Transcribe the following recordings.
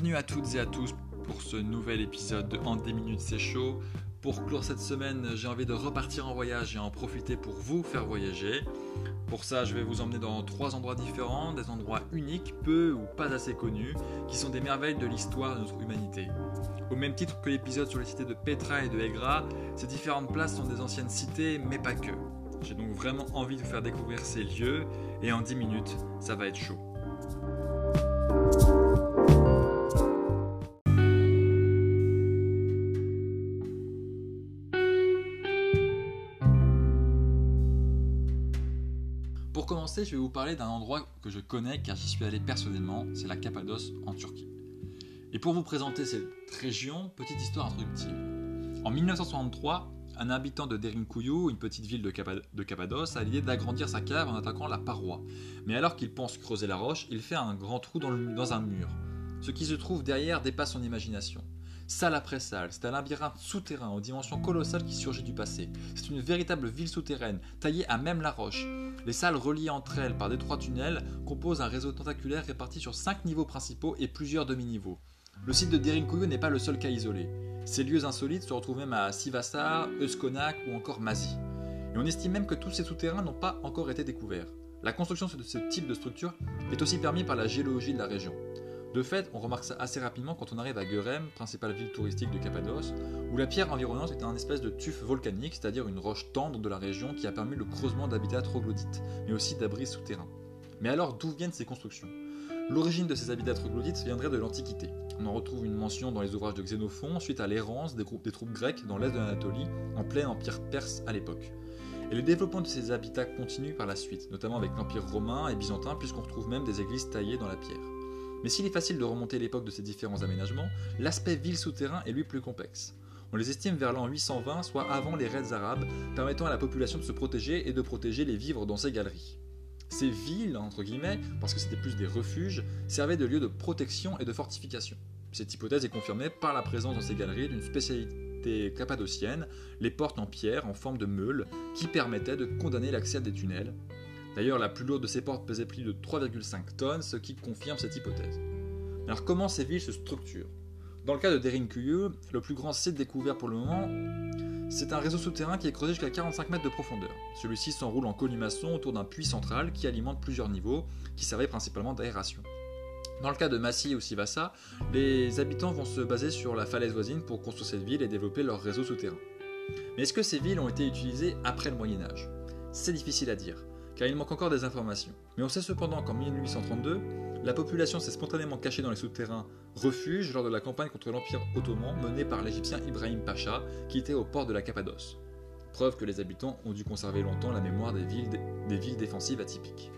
Bienvenue à toutes et à tous pour ce nouvel épisode de En des minutes c'est chaud. Pour clore cette semaine, j'ai envie de repartir en voyage et en profiter pour vous faire voyager. Pour ça, je vais vous emmener dans trois endroits différents, des endroits uniques, peu ou pas assez connus, qui sont des merveilles de l'histoire de notre humanité. Au même titre que l'épisode sur les cités de Petra et de Egra, ces différentes places sont des anciennes cités, mais pas que. J'ai donc vraiment envie de vous faire découvrir ces lieux, et en 10 minutes, ça va être chaud. Commencer, je vais vous parler d'un endroit que je connais car j'y suis allé personnellement, c'est la Cappadoce en Turquie. Et pour vous présenter cette région, petite histoire introductive. En 1963, un habitant de Derinkuyu, une petite ville de, Cappadoce, a l'idée d'agrandir sa cave en attaquant la paroi. Mais alors qu'il pense creuser la roche, il fait un grand trou dans un mur. Ce qui se trouve derrière dépasse son imagination. Salle après salle, c'est un labyrinthe souterrain aux dimensions colossales qui surgit du passé. C'est une véritable ville souterraine, taillée à même la roche. Les salles reliées entre elles par d'étroits tunnels composent un réseau tentaculaire réparti sur 5 niveaux principaux et plusieurs demi-niveaux. Le site de Derinkuyu n'est pas le seul cas isolé. Ces lieux insolites se retrouvent même à Sivassa, Euskonak ou encore Mazi. Et on estime même que tous ces souterrains n'ont pas encore été découverts. La construction de ce type de structure est aussi permise par la géologie de la région. De fait, on remarque ça assez rapidement quand on arrive à Görem, principale ville touristique de Cappadoce, où la pierre environnante est un espèce de tuf volcanique, c'est-à-dire une roche tendre de la région qui a permis le creusement d'habitats troglodytes, mais aussi d'abris souterrains. Mais alors d'où viennent ces constructions? L'origine de ces habitats troglodytes viendrait de l'Antiquité. On en retrouve une mention dans les ouvrages de Xénophon suite à l'errance des, des troupes grecques dans l'est de l'Anatolie, en plein empire perse à l'époque. Et le développement de ces habitats continue par la suite, notamment avec l'empire romain et byzantin, puisqu'on retrouve même des églises taillées dans la pierre. Mais s'il est facile de remonter l'époque de ces différents aménagements, l'aspect ville souterrain est lui plus complexe. On les estime vers l'an 820, soit avant les raids arabes, permettant à la population de se protéger et de protéger les vivres dans ces galeries. Ces villes, entre guillemets, parce que c'était plus des refuges, servaient de lieux de protection et de fortification. Cette hypothèse est confirmée par la présence dans ces galeries d'une spécialité cappadocienne, les portes en pierre en forme de meule, qui permettaient de condamner l'accès à des tunnels, D'ailleurs, la plus lourde de ces portes pesait plus de 3,5 tonnes, ce qui confirme cette hypothèse. Alors comment ces villes se structurent? Dans le cas de Derinkuyu, le plus grand site découvert pour le moment, c'est un réseau souterrain qui est creusé jusqu'à 45 mètres de profondeur. Celui-ci s'enroule en colimaçon autour d'un puits central qui alimente plusieurs niveaux, qui servait principalement d'aération. Dans le cas de Massi ou Sivassa, les habitants vont se baser sur la falaise voisine pour construire cette ville et développer leur réseau souterrain. Mais est-ce que ces villes ont été utilisées après le Moyen Âge? C'est difficile à dire car il manque encore des informations. Mais on sait cependant qu'en 1832, la population s'est spontanément cachée dans les souterrains refuges lors de la campagne contre l'Empire ottoman menée par l'Égyptien Ibrahim Pacha, qui était au port de la Cappadoce. Preuve que les habitants ont dû conserver longtemps la mémoire des villes, des villes défensives atypiques.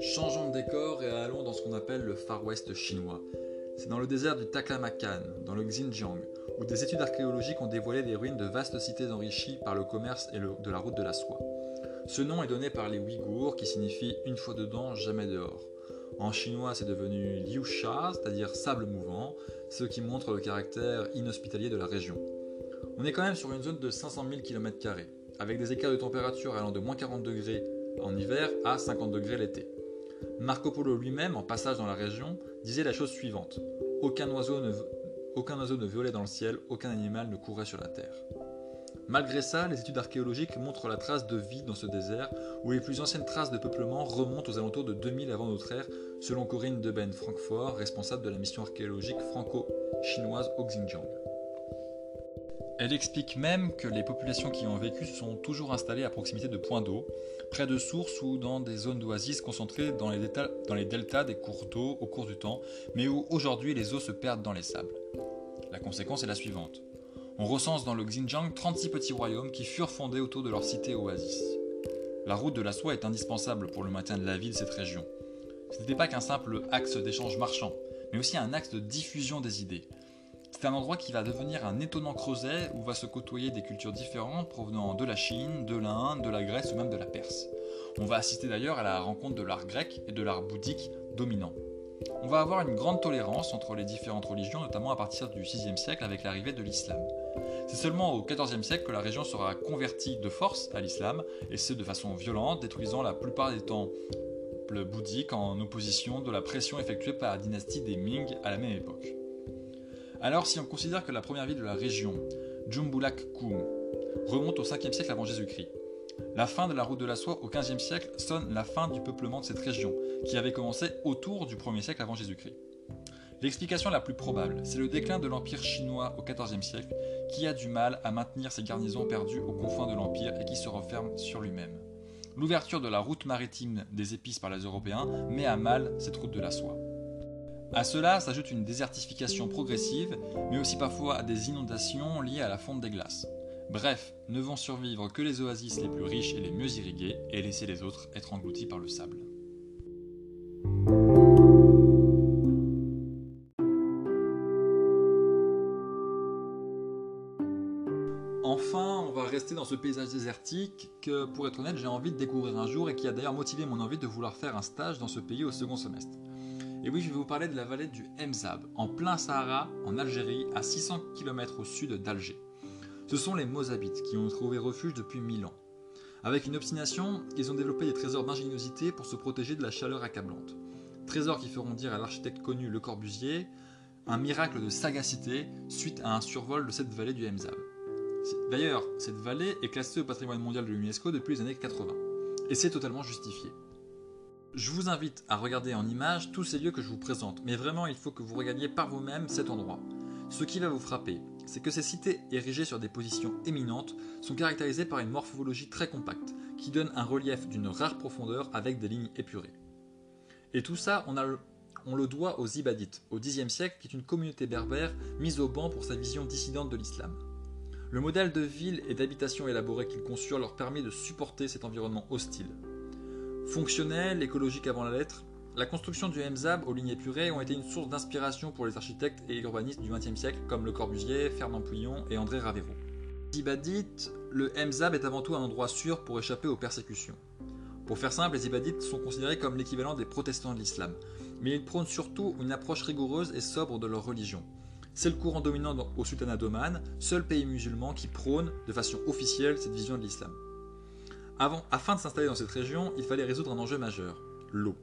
Changeons de décor et allons dans ce qu'on appelle le Far West chinois. C'est dans le désert du Taklamakan, dans le Xinjiang, où des études archéologiques ont dévoilé les ruines de vastes cités enrichies par le commerce et de la route de la soie. Ce nom est donné par les Ouïghours, qui signifie une fois dedans, jamais dehors. En chinois, c'est devenu Liu Sha, c'est-à-dire sable mouvant, ce qui montre le caractère inhospitalier de la région. On est quand même sur une zone de 500 000 km, avec des écarts de température allant de moins 40 degrés en hiver à 50 degrés l'été. Marco Polo lui-même, en passage dans la région, disait la chose suivante aucun oiseau, ne, volait dans le ciel, aucun animal ne courait sur la terre. Malgré ça, les études archéologiques montrent la trace de vie dans ce désert, où les plus anciennes traces de peuplement remontent aux alentours de 2000 avant notre ère, selon Corinne Deben Francfort, responsable de la mission archéologique franco-chinoise au Xinjiang. Elle explique même que les populations qui y ont vécu sont toujours installées à proximité de points d'eau, près de sources ou dans des zones d'oasis concentrées dans les, dans les deltas des cours d'eau au cours du temps, mais où aujourd'hui les eaux se perdent dans les sables. La conséquence est la suivante. On recense dans le Xinjiang 36 petits royaumes qui furent fondés autour de leur cité oasis. La route de la soie est indispensable pour le maintien de la vie de cette région. Ce n'était pas qu'un simple axe d'échange marchand, mais aussi un axe de diffusion des idées, c'est un endroit qui va devenir un étonnant creuset où va se côtoyer des cultures différentes provenant de la Chine, de l'Inde, de la Grèce ou même de la Perse. On va assister d'ailleurs à la rencontre de l'art grec et de l'art bouddhique dominant. On va avoir une grande tolérance entre les différentes religions, notamment à partir du VIe siècle avec l'arrivée de l'islam. C'est seulement au XIVe siècle que la région sera convertie de force à l'islam, et ce de façon violente, détruisant la plupart des temples bouddhiques en opposition de la pression effectuée par la dynastie des Ming à la même époque. Alors si on considère que la première ville de la région, Jumbulak Kum, remonte au 5e siècle avant Jésus-Christ, la fin de la route de la soie au XVe siècle sonne la fin du peuplement de cette région, qui avait commencé autour du 1er siècle avant Jésus-Christ. L'explication la plus probable, c'est le déclin de l'Empire chinois au XIVe siècle, qui a du mal à maintenir ses garnisons perdues aux confins de l'Empire et qui se referme sur lui-même. L'ouverture de la route maritime des épices par les Européens met à mal cette route de la soie. À cela s'ajoute une désertification progressive, mais aussi parfois à des inondations liées à la fonte des glaces. Bref, ne vont survivre que les oasis les plus riches et les mieux irriguées, et laisser les autres être engloutis par le sable. Enfin, on va rester dans ce paysage désertique que, pour être honnête, j'ai envie de découvrir un jour et qui a d'ailleurs motivé mon envie de vouloir faire un stage dans ce pays au second semestre. Et oui, je vais vous parler de la vallée du Mzab, en plein Sahara, en Algérie, à 600 km au sud d'Alger. Ce sont les Mozabites qui ont trouvé refuge depuis 1000 ans. Avec une obstination, ils ont développé des trésors d'ingéniosité pour se protéger de la chaleur accablante. Trésors qui feront dire à l'architecte connu Le Corbusier un miracle de sagacité suite à un survol de cette vallée du Mzab. D'ailleurs, cette vallée est classée au patrimoine mondial de l'UNESCO depuis les années 80. Et c'est totalement justifié. Je vous invite à regarder en images tous ces lieux que je vous présente, mais vraiment il faut que vous regardiez par vous-même cet endroit. Ce qui va vous frapper, c'est que ces cités érigées sur des positions éminentes sont caractérisées par une morphologie très compacte, qui donne un relief d'une rare profondeur avec des lignes épurées. Et tout ça, on, le, doit aux Ibadites, au Xe siècle, qui est une communauté berbère mise au banc pour sa vision dissidente de l'islam. Le modèle de ville et d'habitation élaboré qu'ils conçurent leur permet de supporter cet environnement hostile. Fonctionnel, écologique avant la lettre, la construction du MZAB aux lignes épurées ont été une source d'inspiration pour les architectes et urbanistes du XXe siècle comme Le Corbusier, Fernand Pouillon et André Ravero. Ibadites, le MZAB est avant tout un endroit sûr pour échapper aux persécutions. Pour faire simple, les Ibadites sont considérés comme l'équivalent des protestants de l'islam, mais ils prônent surtout une approche rigoureuse et sobre de leur religion. C'est le courant dominant au Sultanat d'Oman, seul pays musulman qui prône de façon officielle cette vision de l'islam. Afin de s'installer dans cette région, il fallait résoudre un enjeu majeur, l'eau.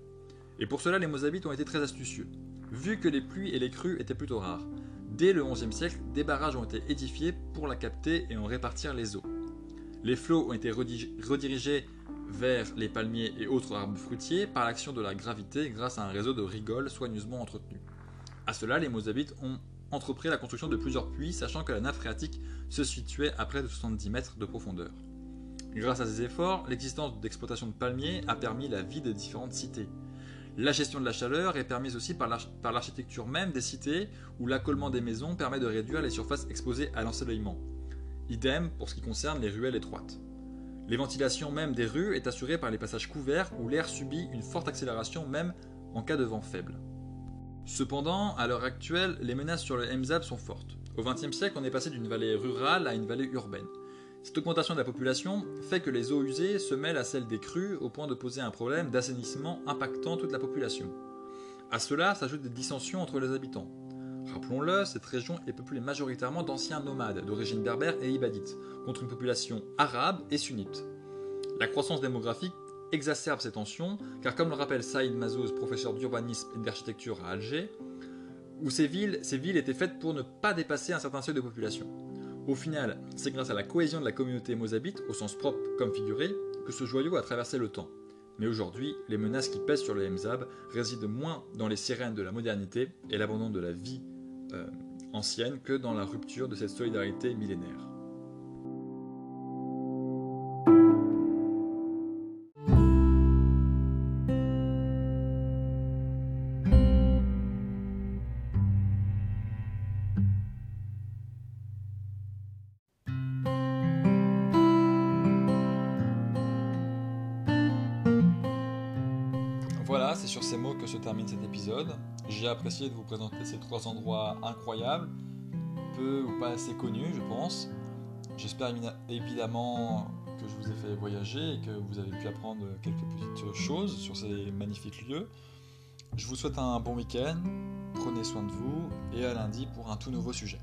Et pour cela, les Mozabites ont été très astucieux. Vu que les pluies et les crues étaient plutôt rares, dès le XIe siècle, des barrages ont été édifiés pour la capter et en répartir les eaux. Les flots ont été redirigés vers les palmiers et autres arbres fruitiers par l'action de la gravité grâce à un réseau de rigoles soigneusement entretenu. À cela, les Mozabites ont entrepris la construction de plusieurs puits, sachant que la nappe phréatique se situait à près de 70 mètres de profondeur. Grâce à ces efforts, l'existence d'exploitations de palmiers a permis la vie des différentes cités. La gestion de la chaleur est permise aussi par l'architecture même des cités, où l'accollement des maisons permet de réduire les surfaces exposées à l'ensoleillement. Idem pour ce qui concerne les ruelles étroites. Les ventilations même des rues est assurée par les passages couverts où l'air subit une forte accélération même en cas de vent faible. Cependant, à l'heure actuelle, les menaces sur le MZAB sont fortes. Au XXe siècle, on est passé d'une vallée rurale à une vallée urbaine. Cette augmentation de la population fait que les eaux usées se mêlent à celles des crues au point de poser un problème d'assainissement impactant toute la population. À cela s'ajoutent des dissensions entre les habitants. Rappelons-le, cette région est peuplée majoritairement d'anciens nomades d'origine berbère et ibadite, contre une population arabe et sunnite. La croissance démographique exacerbe ces tensions, car comme le rappelle Saïd Mazouz, professeur d'urbanisme et d'architecture à Alger, où ces villes, ces villes étaient faites pour ne pas dépasser un certain seuil de population. Au final, c'est grâce à la cohésion de la communauté mozabite, au sens propre comme figuré, que ce joyau a traversé le temps. Mais aujourd'hui, les menaces qui pèsent sur le Mzab résident moins dans les sirènes de la modernité et l'abandon de la vie euh, ancienne que dans la rupture de cette solidarité millénaire. Sur ces mots que se termine cet épisode. J'ai apprécié de vous présenter ces trois endroits incroyables, peu ou pas assez connus, je pense. J'espère évidemment que je vous ai fait voyager et que vous avez pu apprendre quelques petites choses sur ces magnifiques lieux. Je vous souhaite un bon week-end, prenez soin de vous et à lundi pour un tout nouveau sujet.